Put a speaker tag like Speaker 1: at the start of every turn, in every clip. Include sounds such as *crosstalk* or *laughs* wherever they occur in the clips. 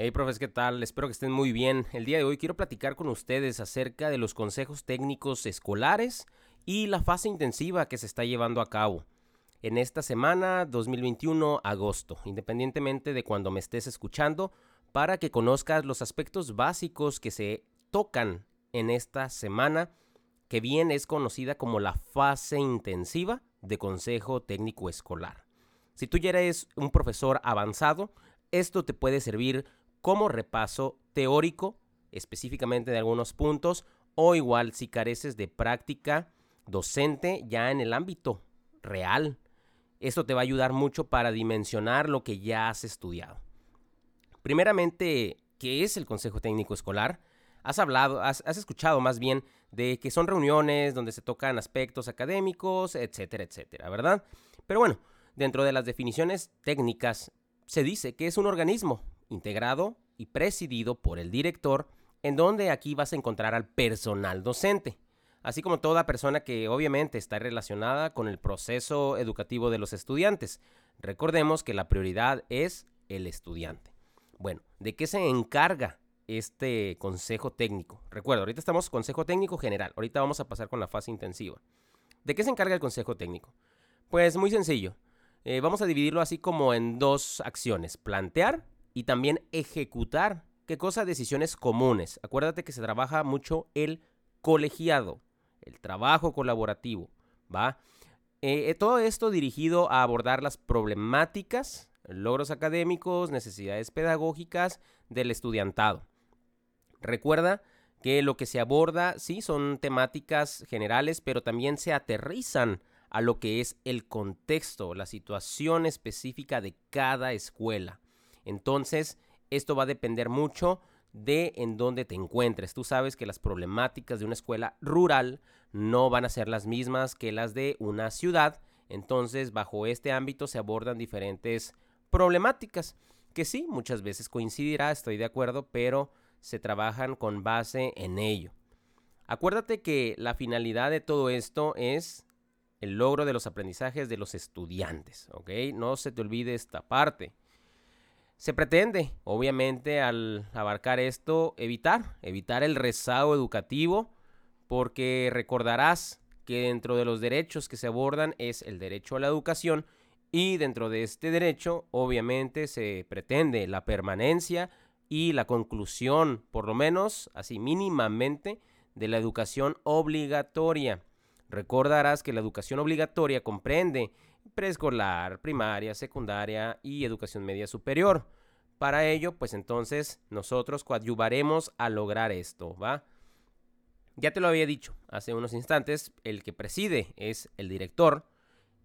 Speaker 1: Hey, profes, ¿qué tal? Espero que estén muy bien. El día de hoy quiero platicar con ustedes acerca de los consejos técnicos escolares y la fase intensiva que se está llevando a cabo en esta semana 2021, agosto, independientemente de cuando me estés escuchando, para que conozcas los aspectos básicos que se tocan en esta semana, que bien es conocida como la fase intensiva de consejo técnico escolar. Si tú ya eres un profesor avanzado, esto te puede servir como repaso teórico, específicamente de algunos puntos, o igual si careces de práctica docente ya en el ámbito real. Esto te va a ayudar mucho para dimensionar lo que ya has estudiado. Primeramente, ¿qué es el Consejo Técnico Escolar? Has hablado, has, has escuchado más bien de que son reuniones donde se tocan aspectos académicos, etcétera, etcétera, ¿verdad? Pero bueno, dentro de las definiciones técnicas se dice que es un organismo integrado y presidido por el director, en donde aquí vas a encontrar al personal docente, así como toda persona que obviamente está relacionada con el proceso educativo de los estudiantes. Recordemos que la prioridad es el estudiante. Bueno, ¿de qué se encarga este consejo técnico? Recuerda, ahorita estamos consejo técnico general, ahorita vamos a pasar con la fase intensiva. ¿De qué se encarga el consejo técnico? Pues muy sencillo. Eh, vamos a dividirlo así como en dos acciones, plantear y también ejecutar. ¿Qué cosa? Decisiones comunes. Acuérdate que se trabaja mucho el colegiado, el trabajo colaborativo, ¿va? Eh, eh, todo esto dirigido a abordar las problemáticas, logros académicos, necesidades pedagógicas del estudiantado. Recuerda que lo que se aborda, sí, son temáticas generales, pero también se aterrizan a lo que es el contexto, la situación específica de cada escuela. Entonces, esto va a depender mucho de en dónde te encuentres. Tú sabes que las problemáticas de una escuela rural no van a ser las mismas que las de una ciudad. Entonces, bajo este ámbito se abordan diferentes problemáticas que sí, muchas veces coincidirá, estoy de acuerdo, pero se trabajan con base en ello. Acuérdate que la finalidad de todo esto es el logro de los aprendizajes de los estudiantes, ¿ok? No se te olvide esta parte. Se pretende, obviamente, al abarcar esto, evitar, evitar el rezago educativo, porque recordarás que dentro de los derechos que se abordan es el derecho a la educación y dentro de este derecho, obviamente, se pretende la permanencia y la conclusión, por lo menos, así mínimamente, de la educación obligatoria. Recordarás que la educación obligatoria comprende preescolar, primaria, secundaria y educación media superior. Para ello, pues entonces nosotros coadyuvaremos a lograr esto, ¿va? Ya te lo había dicho hace unos instantes, el que preside es el director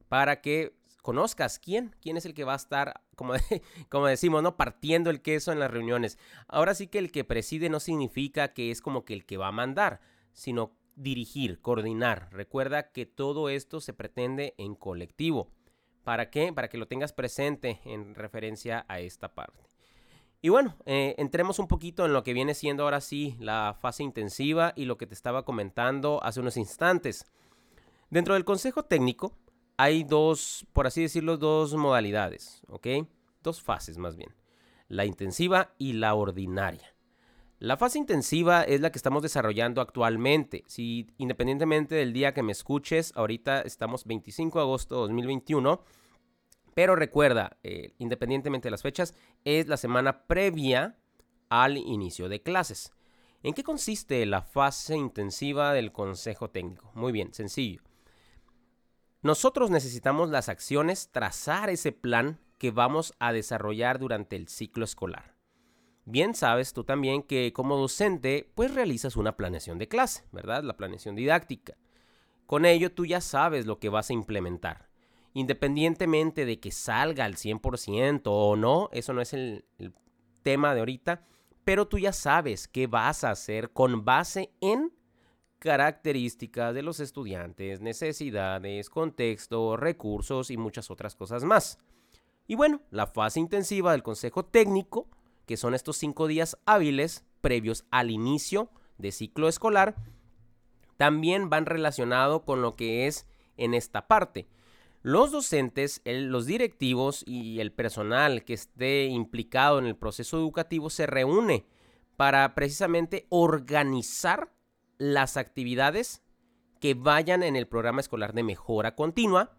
Speaker 1: para que conozcas quién, quién es el que va a estar, como, *laughs* como decimos, ¿no? Partiendo el queso en las reuniones. Ahora sí que el que preside no significa que es como que el que va a mandar, sino dirigir, coordinar. Recuerda que todo esto se pretende en colectivo. ¿Para qué? Para que lo tengas presente en referencia a esta parte. Y bueno, eh, entremos un poquito en lo que viene siendo ahora sí la fase intensiva y lo que te estaba comentando hace unos instantes. Dentro del consejo técnico hay dos, por así decirlo, dos modalidades, ¿ok? Dos fases más bien. La intensiva y la ordinaria. La fase intensiva es la que estamos desarrollando actualmente. Si independientemente del día que me escuches, ahorita estamos 25 de agosto de 2021. Pero recuerda, eh, independientemente de las fechas, es la semana previa al inicio de clases. ¿En qué consiste la fase intensiva del consejo técnico? Muy bien, sencillo. Nosotros necesitamos las acciones, trazar ese plan que vamos a desarrollar durante el ciclo escolar. Bien sabes tú también que como docente pues realizas una planeación de clase, ¿verdad? La planeación didáctica. Con ello tú ya sabes lo que vas a implementar. Independientemente de que salga al 100% o no, eso no es el, el tema de ahorita, pero tú ya sabes qué vas a hacer con base en características de los estudiantes, necesidades, contexto, recursos y muchas otras cosas más. Y bueno, la fase intensiva del consejo técnico que son estos cinco días hábiles previos al inicio de ciclo escolar, también van relacionados con lo que es en esta parte. los docentes, los directivos y el personal que esté implicado en el proceso educativo se reúne para precisamente organizar las actividades que vayan en el programa escolar de mejora continua,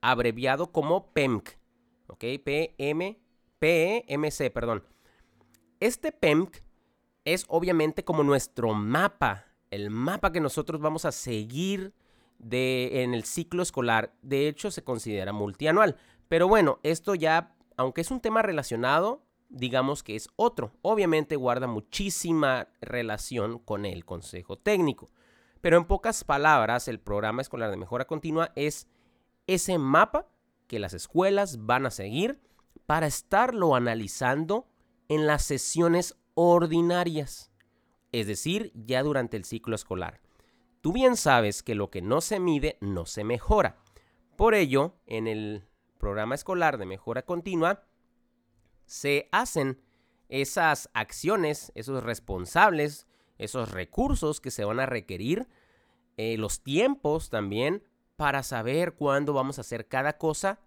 Speaker 1: abreviado como PEMC, ¿ok? P-M, P-E-M-C, perdón. Este PEMC es obviamente como nuestro mapa, el mapa que nosotros vamos a seguir en el ciclo escolar. De hecho, se considera multianual. Pero bueno, esto ya, aunque es un tema relacionado, digamos que es otro. Obviamente guarda muchísima relación con el consejo técnico. Pero en pocas palabras, el programa escolar de mejora continua es ese mapa que las escuelas van a seguir para estarlo analizando en las sesiones ordinarias, es decir, ya durante el ciclo escolar. Tú bien sabes que lo que no se mide no se mejora. Por ello, en el programa escolar de mejora continua, se hacen esas acciones, esos responsables, esos recursos que se van a requerir, eh, los tiempos también, para saber cuándo vamos a hacer cada cosa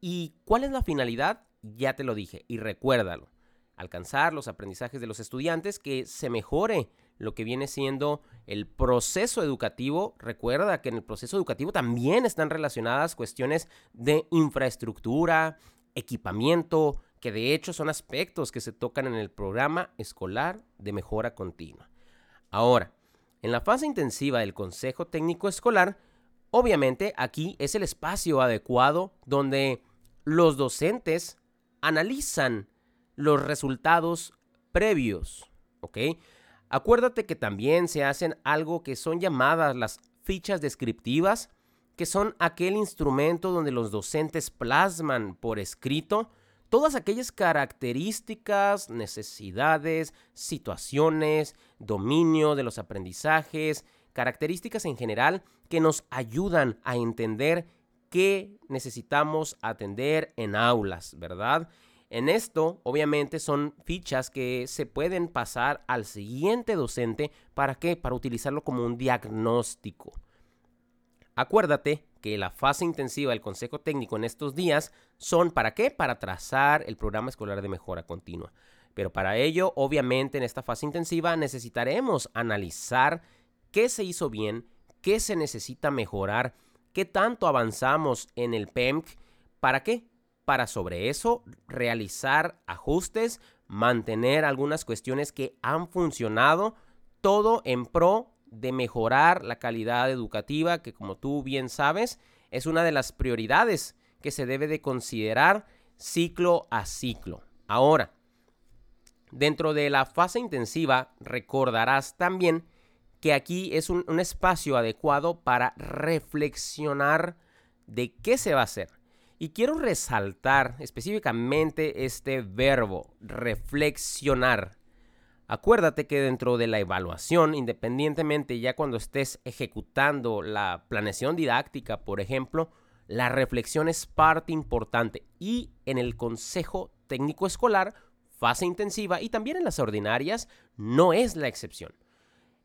Speaker 1: y cuál es la finalidad, ya te lo dije, y recuérdalo, alcanzar los aprendizajes de los estudiantes, que se mejore lo que viene siendo el proceso educativo. Recuerda que en el proceso educativo también están relacionadas cuestiones de infraestructura, equipamiento, que de hecho son aspectos que se tocan en el programa escolar de mejora continua. Ahora, en la fase intensiva del Consejo Técnico Escolar, obviamente aquí es el espacio adecuado donde los docentes analizan los resultados previos, ¿ok? Acuérdate que también se hacen algo que son llamadas las fichas descriptivas, que son aquel instrumento donde los docentes plasman por escrito todas aquellas características, necesidades, situaciones, dominio de los aprendizajes, características en general que nos ayudan a entender qué necesitamos atender en aulas, ¿verdad? En esto, obviamente, son fichas que se pueden pasar al siguiente docente. ¿Para qué? Para utilizarlo como un diagnóstico. Acuérdate que la fase intensiva del Consejo Técnico en estos días son ¿para qué? Para trazar el programa escolar de mejora continua. Pero para ello, obviamente, en esta fase intensiva necesitaremos analizar qué se hizo bien, qué se necesita mejorar, qué tanto avanzamos en el PEMC, ¿para qué? Para sobre eso realizar ajustes, mantener algunas cuestiones que han funcionado, todo en pro de mejorar la calidad educativa, que como tú bien sabes, es una de las prioridades que se debe de considerar ciclo a ciclo. Ahora, dentro de la fase intensiva, recordarás también que aquí es un, un espacio adecuado para reflexionar de qué se va a hacer y quiero resaltar específicamente este verbo, reflexionar. Acuérdate que dentro de la evaluación, independientemente ya cuando estés ejecutando la planeación didáctica, por ejemplo, la reflexión es parte importante y en el consejo técnico escolar, fase intensiva y también en las ordinarias, no es la excepción.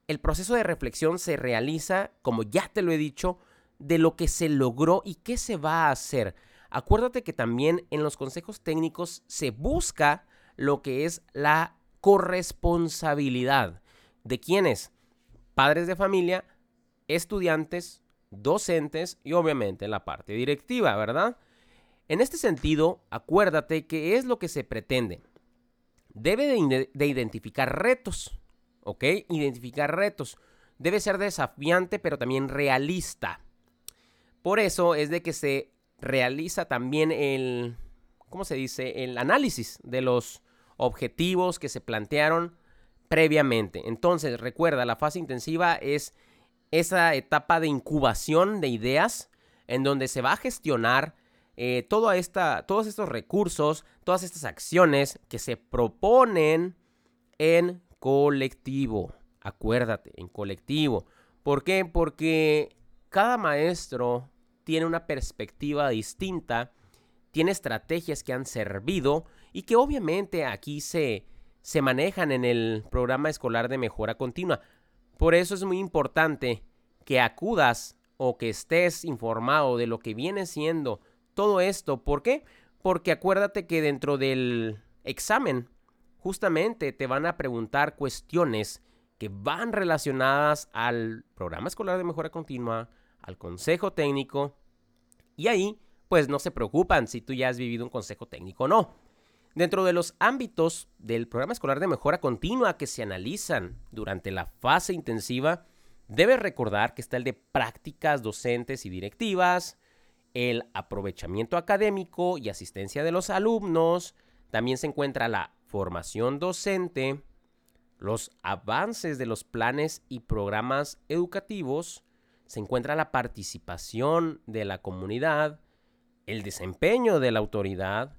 Speaker 1: El proceso de reflexión se realiza, como ya te lo he dicho, de lo que se logró y qué se va a hacer Acuérdate que también en los consejos técnicos se busca lo que es la corresponsabilidad de quienes, padres de familia, estudiantes, docentes y obviamente la parte directiva, ¿verdad? En este sentido, acuérdate que es lo que se pretende. Debe de, de, identificar retos, ¿ok? Identificar retos. Debe ser desafiante, pero también realista. Por eso es de que se realiza también el, ¿cómo se dice? El análisis de los objetivos que se plantearon previamente. Entonces, recuerda, la fase intensiva es esa etapa de incubación de ideas en donde se va a gestionar eh, esta, todos estos recursos, todas estas acciones que se proponen en colectivo. Acuérdate, en colectivo. ¿Por qué? Porque cada maestro tiene una perspectiva distinta, tiene estrategias que han servido y que obviamente aquí se, se manejan en el programa escolar de mejora continua. Por eso es muy importante que acudas o que estés informado de lo que viene siendo todo esto. ¿Por qué? Porque acuérdate que dentro del examen justamente te van a preguntar cuestiones que van relacionadas al programa escolar de mejora continua, al consejo técnico, y ahí pues no se preocupan si tú ya has vivido un consejo técnico o no. Dentro de los ámbitos del programa escolar de mejora continua que se analizan durante la fase intensiva, debes recordar que está el de prácticas docentes y directivas, el aprovechamiento académico y asistencia de los alumnos, también se encuentra la formación docente, los avances de los planes y programas educativos, se encuentra la participación de la comunidad, el desempeño de la autoridad,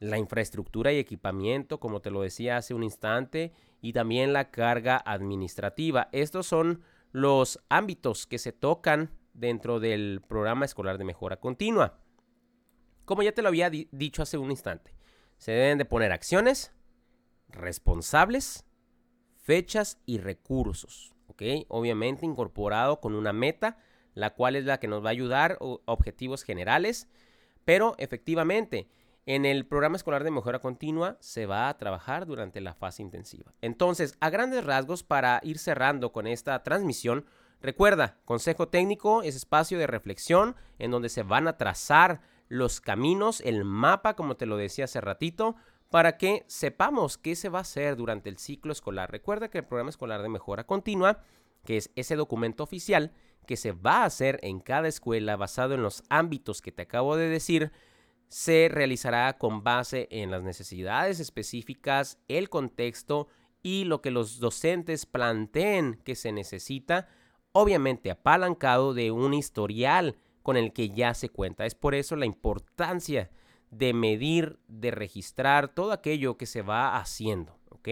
Speaker 1: la infraestructura y equipamiento, como te lo decía hace un instante, y también la carga administrativa. Estos son los ámbitos que se tocan dentro del programa escolar de mejora continua. Como ya te lo había dicho hace un instante, se deben de poner acciones, responsables, fechas y recursos. ¿Ok? Obviamente incorporado con una meta, la cual es la que nos va a ayudar, objetivos generales, pero efectivamente en el programa escolar de mejora continua se va a trabajar durante la fase intensiva. Entonces, a grandes rasgos, para ir cerrando con esta transmisión, recuerda, Consejo Técnico es espacio de reflexión en donde se van a trazar los caminos, el mapa, como te lo decía hace ratito, para que sepamos qué se va a hacer durante el ciclo escolar. Recuerda que el programa escolar de mejora continua, que es ese documento oficial que se va a hacer en cada escuela basado en los ámbitos que te acabo de decir, se realizará con base en las necesidades específicas, el contexto y lo que los docentes planteen que se necesita, obviamente apalancado de un historial con el que ya se cuenta. Es por eso la importancia de medir, de registrar todo aquello que se va haciendo, ¿ok?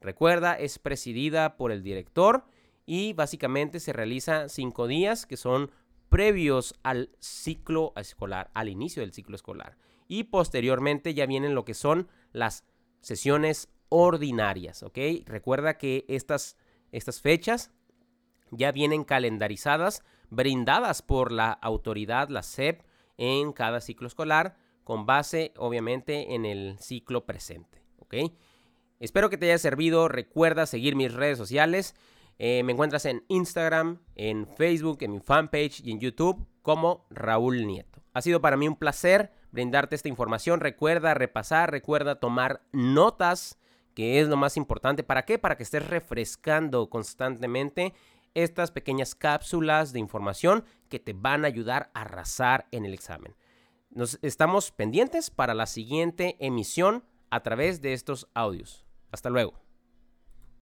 Speaker 1: Recuerda, es presidida por el director y básicamente se realiza cinco días que son previos al ciclo escolar, al inicio del ciclo escolar. Y posteriormente ya vienen lo que son las sesiones ordinarias, ¿ok? Recuerda que estas, estas fechas ya vienen calendarizadas, brindadas por la autoridad, la SEP, en cada ciclo escolar, con base obviamente en el ciclo presente. Espero que te haya servido, recuerda seguir mis redes sociales. Eh, me encuentras en Instagram, en Facebook, en mi fanpage y en YouTube como Raúl Nieto. Ha sido para mí un placer brindarte esta información. Recuerda repasar, recuerda tomar notas, que es lo más importante. ¿Para qué? Para que estés refrescando constantemente estas pequeñas cápsulas de información que te van a ayudar a arrasar en el examen. Nos estamos pendientes para la siguiente emisión a través de estos audios. Hasta luego.